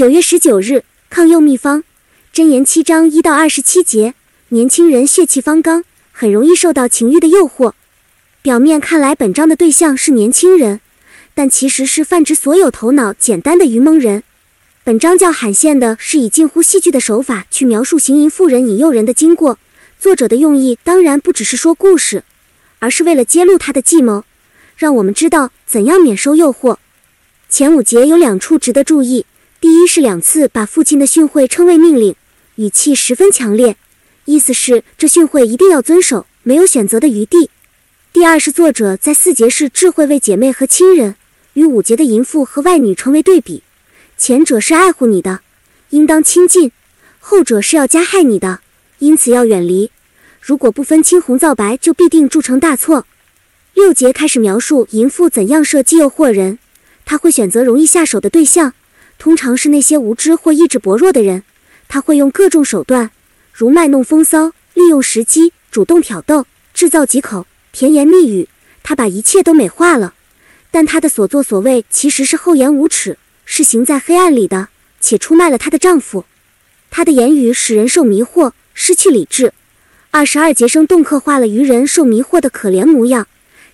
九月十九日，抗诱秘方，箴言七章一到二十七节。年轻人血气方刚，很容易受到情欲的诱惑。表面看来，本章的对象是年轻人，但其实是泛指所有头脑简单的愚蒙人。本章较罕见的是以近乎戏剧的手法去描述行淫妇人引诱人的经过。作者的用意当然不只是说故事，而是为了揭露他的计谋，让我们知道怎样免受诱惑。前五节有两处值得注意：第一是两次把父亲的训诲称为命令，语气十分强烈。意思是这训诲一定要遵守，没有选择的余地。第二是作者在四节是智慧为姐妹和亲人，与五节的淫妇和外女成为对比。前者是爱护你的，应当亲近；后者是要加害你的，因此要远离。如果不分青红皂白，就必定铸成大错。六节开始描述淫妇怎样设计诱惑人，她会选择容易下手的对象，通常是那些无知或意志薄弱的人。他会用各种手段。如卖弄风骚，利用时机，主动挑逗，制造借口，甜言蜜语。她把一切都美化了，但她的所作所为其实是厚颜无耻，是行在黑暗里的，且出卖了她的丈夫。她的言语使人受迷惑，失去理智。二十二节生动刻画了愚人受迷惑的可怜模样。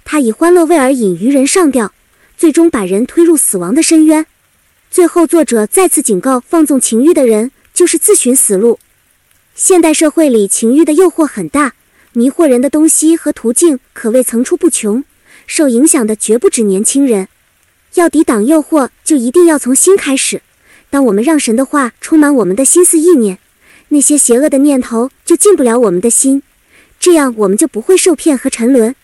他以欢乐味儿引愚人上吊，最终把人推入死亡的深渊。最后，作者再次警告：放纵情欲的人就是自寻死路。现代社会里，情欲的诱惑很大，迷惑人的东西和途径可谓层出不穷。受影响的绝不止年轻人。要抵挡诱惑，就一定要从心开始。当我们让神的话充满我们的心思意念，那些邪恶的念头就进不了我们的心，这样我们就不会受骗和沉沦。